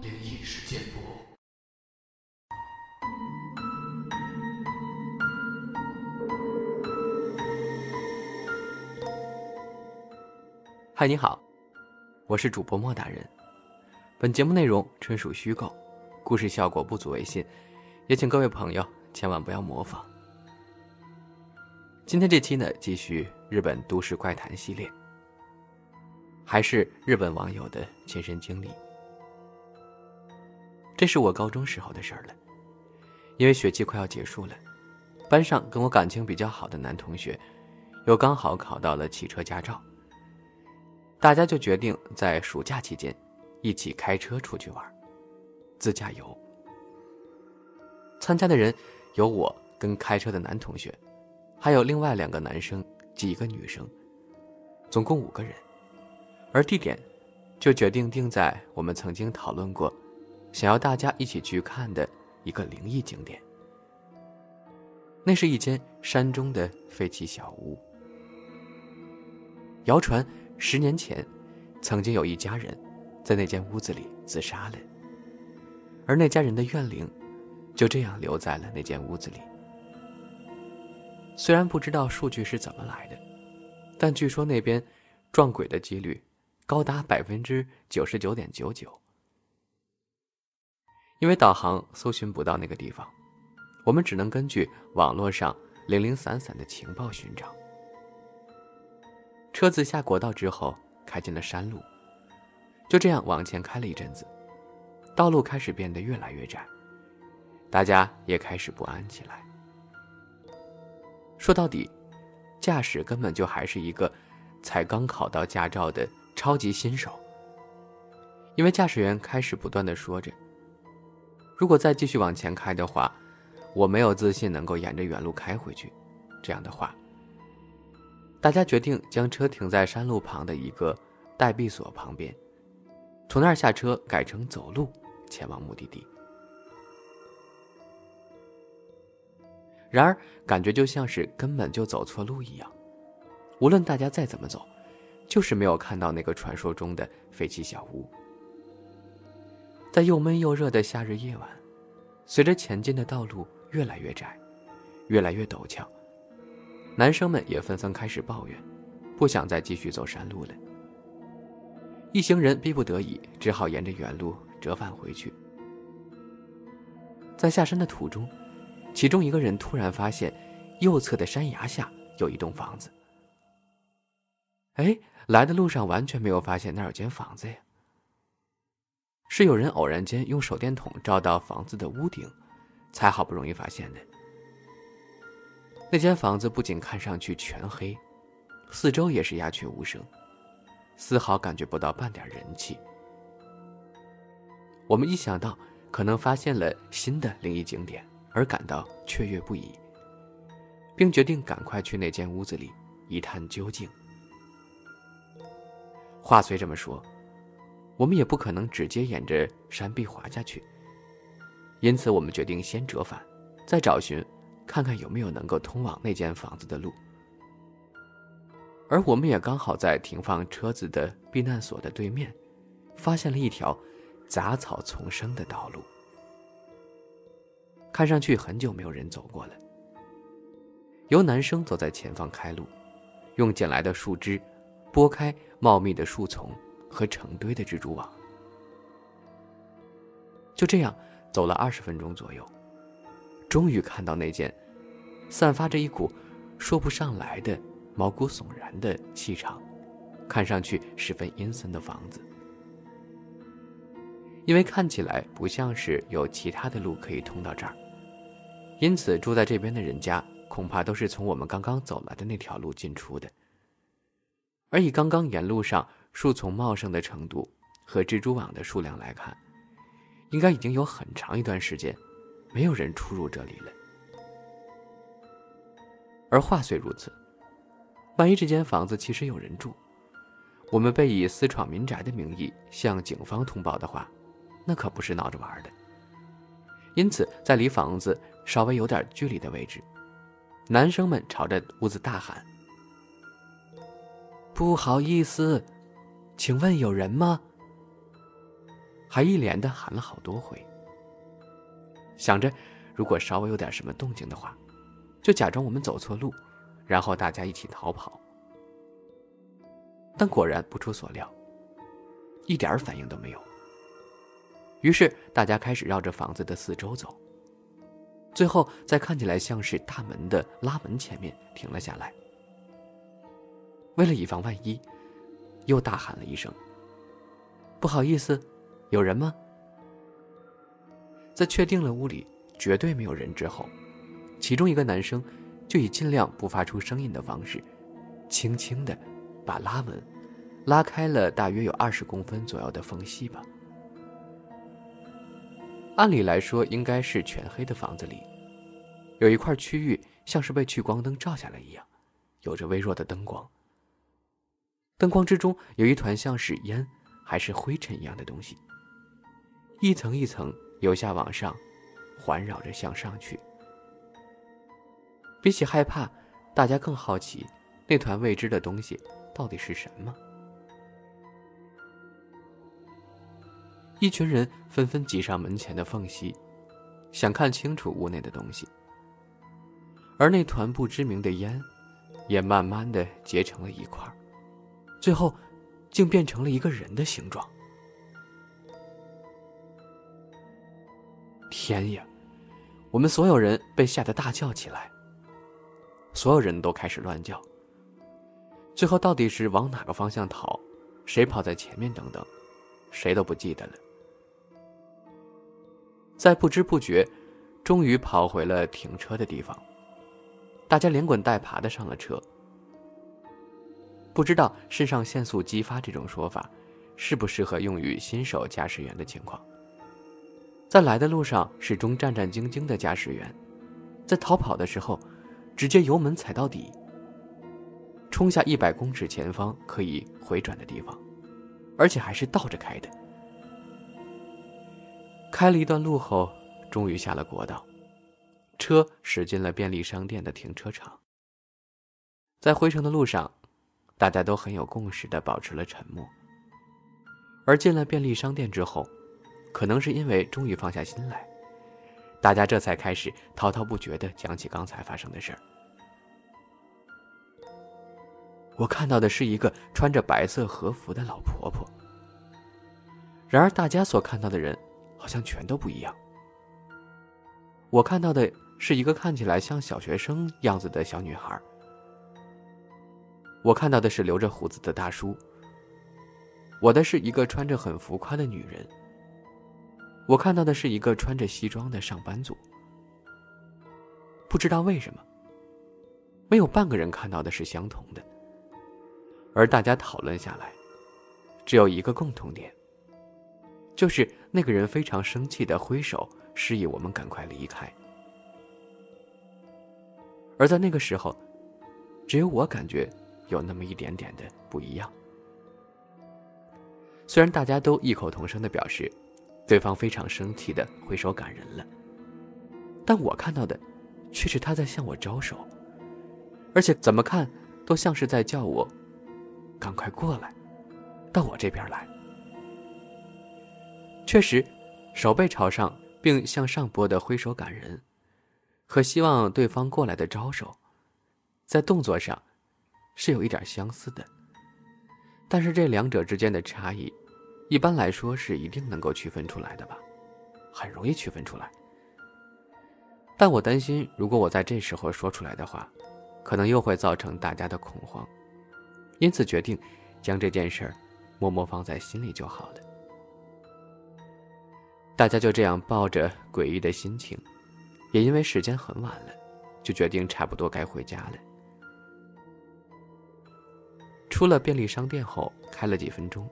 灵异事件簿。嗨，你好，我是主播莫大人。本节目内容纯属虚构，故事效果不足为信，也请各位朋友千万不要模仿。今天这期呢，继续日本都市怪谈系列，还是日本网友的亲身经历。这是我高中时候的事儿了，因为学期快要结束了，班上跟我感情比较好的男同学，又刚好考到了汽车驾照。大家就决定在暑假期间一起开车出去玩，自驾游。参加的人有我跟开车的男同学，还有另外两个男生几个女生，总共五个人。而地点就决定定在我们曾经讨论过，想要大家一起去看的一个灵异景点。那是一间山中的废弃小屋，谣传。十年前，曾经有一家人在那间屋子里自杀了，而那家人的怨灵就这样留在了那间屋子里。虽然不知道数据是怎么来的，但据说那边撞鬼的几率高达百分之九十九点九九。因为导航搜寻不到那个地方，我们只能根据网络上零零散散的情报寻找。车子下国道之后，开进了山路。就这样往前开了一阵子，道路开始变得越来越窄，大家也开始不安起来。说到底，驾驶根本就还是一个才刚考到驾照的超级新手。因为驾驶员开始不断的说着：“如果再继续往前开的话，我没有自信能够沿着原路开回去。”这样的话。大家决定将车停在山路旁的一个待闭所旁边，从那儿下车，改成走路前往目的地。然而，感觉就像是根本就走错路一样。无论大家再怎么走，就是没有看到那个传说中的废弃小屋。在又闷又热的夏日夜晚，随着前进的道路越来越窄，越来越陡峭。男生们也纷纷开始抱怨，不想再继续走山路了。一行人逼不得已，只好沿着原路折返回去。在下山的途中，其中一个人突然发现，右侧的山崖下有一栋房子。哎，来的路上完全没有发现那有间房子呀。是有人偶然间用手电筒照到房子的屋顶，才好不容易发现的。那间房子不仅看上去全黑，四周也是鸦雀无声，丝毫感觉不到半点人气。我们一想到可能发现了新的灵异景点，而感到雀跃不已，并决定赶快去那间屋子里一探究竟。话虽这么说，我们也不可能直接沿着山壁滑下去，因此我们决定先折返，再找寻。看看有没有能够通往那间房子的路，而我们也刚好在停放车子的避难所的对面，发现了一条杂草丛生的道路，看上去很久没有人走过了。由男生走在前方开路，用捡来的树枝拨开茂密的树丛和成堆的蜘蛛网，就这样走了二十分钟左右。终于看到那间散发着一股说不上来的毛骨悚然的气场，看上去十分阴森的房子。因为看起来不像是有其他的路可以通到这儿，因此住在这边的人家恐怕都是从我们刚刚走来的那条路进出的。而以刚刚沿路上树丛茂盛的程度和蜘蛛网的数量来看，应该已经有很长一段时间。没有人出入这里了。而话虽如此，万一这间房子其实有人住，我们被以私闯民宅的名义向警方通报的话，那可不是闹着玩的。因此，在离房子稍微有点距离的位置，男生们朝着屋子大喊：“不好意思，请问有人吗？”还一连的喊了好多回。想着，如果稍微有点什么动静的话，就假装我们走错路，然后大家一起逃跑。但果然不出所料，一点反应都没有。于是大家开始绕着房子的四周走，最后在看起来像是大门的拉门前面停了下来。为了以防万一，又大喊了一声：“不好意思，有人吗？”在确定了屋里绝对没有人之后，其中一个男生就以尽量不发出声音的方式，轻轻的把拉门拉开了大约有二十公分左右的缝隙吧。按理来说，应该是全黑的房子里，有一块区域像是被聚光灯照下来一样，有着微弱的灯光。灯光之中有一团像是烟还是灰尘一样的东西，一层一层由下往上环绕着向上去。比起害怕，大家更好奇那团未知的东西到底是什么。一群人纷纷挤上门前的缝隙，想看清楚屋内的东西。而那团不知名的烟，也慢慢的结成了一块，最后，竟变成了一个人的形状。天呀！我们所有人被吓得大叫起来。所有人都开始乱叫。最后到底是往哪个方向逃，谁跑在前面等等，谁都不记得了。在不知不觉，终于跑回了停车的地方。大家连滚带爬的上了车。不知道肾上腺素激发这种说法，适不适合用于新手驾驶员的情况。在来的路上始终战战兢兢的驾驶员，在逃跑的时候，直接油门踩到底，冲下一百公尺前方可以回转的地方，而且还是倒着开的。开了一段路后，终于下了国道，车驶进了便利商店的停车场。在回程的路上，大家都很有共识的保持了沉默。而进了便利商店之后，可能是因为终于放下心来，大家这才开始滔滔不绝的讲起刚才发生的事儿。我看到的是一个穿着白色和服的老婆婆，然而大家所看到的人。好像全都不一样。我看到的是一个看起来像小学生样子的小女孩。我看到的是留着胡子的大叔。我的是一个穿着很浮夸的女人。我看到的是一个穿着西装的上班族。不知道为什么，没有半个人看到的是相同的。而大家讨论下来，只有一个共同点。就是那个人非常生气的挥手示意我们赶快离开，而在那个时候，只有我感觉有那么一点点的不一样。虽然大家都异口同声的表示，对方非常生气的挥手赶人了，但我看到的，却是他在向我招手，而且怎么看都像是在叫我，赶快过来，到我这边来。确实，手背朝上并向上拨的挥手赶人，和希望对方过来的招手，在动作上是有一点相似的。但是这两者之间的差异，一般来说是一定能够区分出来的吧，很容易区分出来。但我担心，如果我在这时候说出来的话，可能又会造成大家的恐慌，因此决定将这件事儿默默放在心里就好了。大家就这样抱着诡异的心情，也因为时间很晚了，就决定差不多该回家了。出了便利商店后，开了几分钟，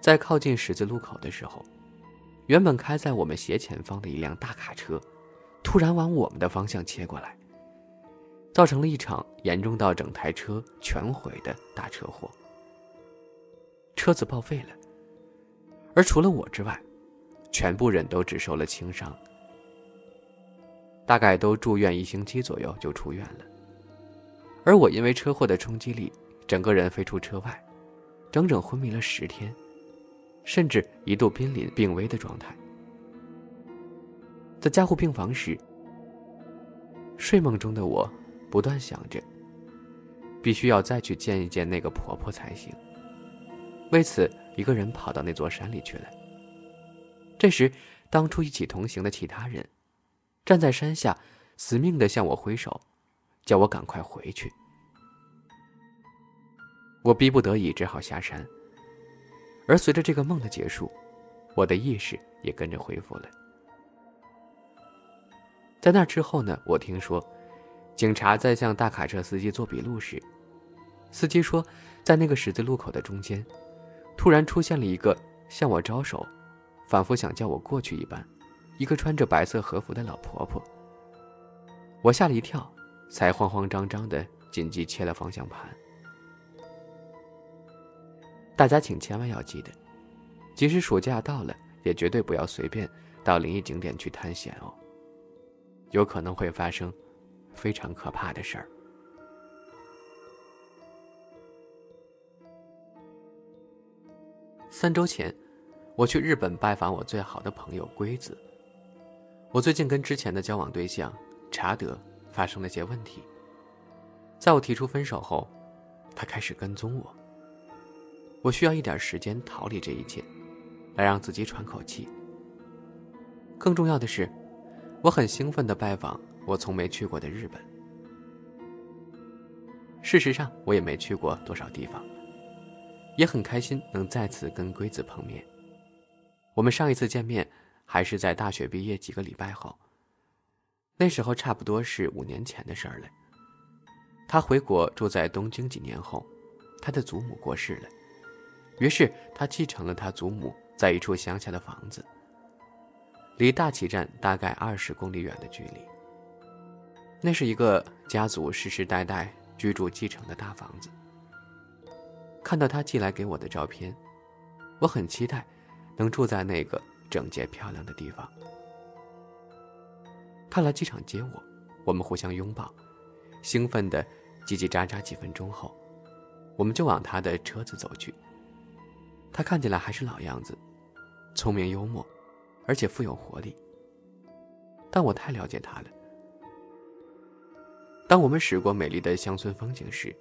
在靠近十字路口的时候，原本开在我们斜前方的一辆大卡车，突然往我们的方向切过来，造成了一场严重到整台车全毁的大车祸。车子报废了，而除了我之外。全部人都只受了轻伤，大概都住院一星期左右就出院了。而我因为车祸的冲击力，整个人飞出车外，整整昏迷了十天，甚至一度濒临病危的状态。在加护病房时，睡梦中的我不断想着，必须要再去见一见那个婆婆才行。为此，一个人跑到那座山里去了。这时，当初一起同行的其他人，站在山下，死命的向我挥手，叫我赶快回去。我逼不得已，只好下山。而随着这个梦的结束，我的意识也跟着恢复了。在那之后呢，我听说，警察在向大卡车司机做笔录时，司机说，在那个十字路口的中间，突然出现了一个向我招手，仿佛想叫我过去一般，一个穿着白色和服的老婆婆。我吓了一跳，才慌慌张张的紧急切了方向盘。大家请千万要记得，即使暑假到了，也绝对不要随便到灵异景点去探险哦。有可能会发生非常可怕的事儿。三周前，我去日本拜访我最好的朋友龟子。我最近跟之前的交往对象查德发生了些问题，在我提出分手后，他开始跟踪我。我需要一点时间逃离这一切，来让自己喘口气。更重要的是，我很兴奋的拜访我从没去过的日本。事实上，我也没去过多少地方，也很开心能再次跟龟子碰面。我们上一次见面还是在大学毕业几个礼拜后，那时候差不多是五年前的事儿了。他回国住在东京几年后，他的祖母过世了。于是他继承了他祖母在一处乡下的房子，离大崎站大概二十公里远的距离。那是一个家族世世代代居住继承的大房子。看到他寄来给我的照片，我很期待能住在那个整洁漂亮的地方。他来机场接我，我们互相拥抱，兴奋的叽叽喳喳几分钟后，我们就往他的车子走去。他看起来还是老样子，聪明幽默，而且富有活力。但我太了解他了。当我们驶过美丽的乡村风景时，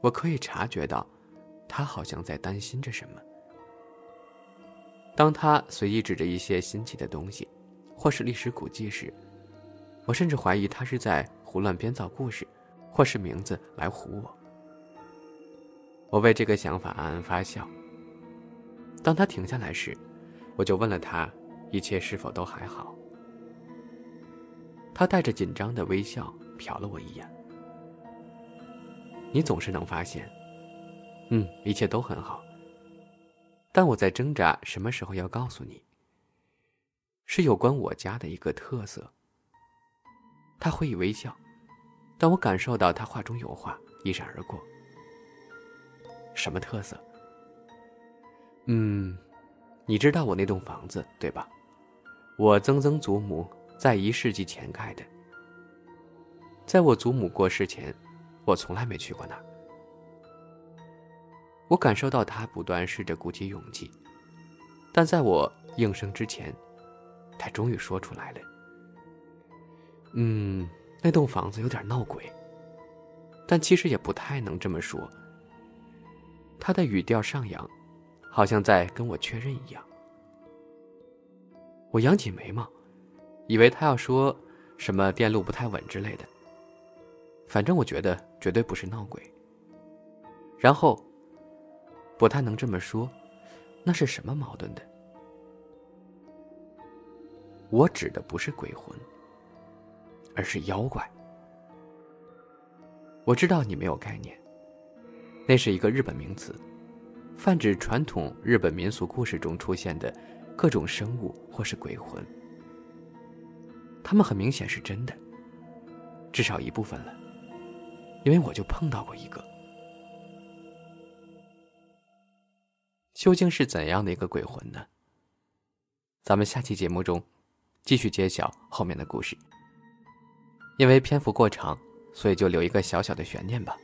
我可以察觉到，他好像在担心着什么。当他随意指着一些新奇的东西，或是历史古迹时，我甚至怀疑他是在胡乱编造故事，或是名字来唬我。我为这个想法暗暗发笑。当他停下来时，我就问了他，一切是否都还好。他带着紧张的微笑瞟了我一眼。你总是能发现，嗯，一切都很好。但我在挣扎，什么时候要告诉你？是有关我家的一个特色。他会以微笑，但我感受到他话中有话，一闪而过。什么特色？嗯，你知道我那栋房子对吧？我曾曾祖母在一世纪前盖的。在我祖母过世前，我从来没去过那儿。我感受到他不断试着鼓起勇气，但在我应声之前，他终于说出来了：“嗯，那栋房子有点闹鬼。”但其实也不太能这么说。他的语调上扬。好像在跟我确认一样。我扬起眉毛，以为他要说什么电路不太稳之类的。反正我觉得绝对不是闹鬼。然后，不太能这么说，那是什么矛盾的？我指的不是鬼魂，而是妖怪。我知道你没有概念，那是一个日本名词。泛指传统日本民俗故事中出现的各种生物或是鬼魂，他们很明显是真的，至少一部分了，因为我就碰到过一个。究竟是怎样的一个鬼魂呢？咱们下期节目中继续揭晓后面的故事。因为篇幅过长，所以就留一个小小的悬念吧。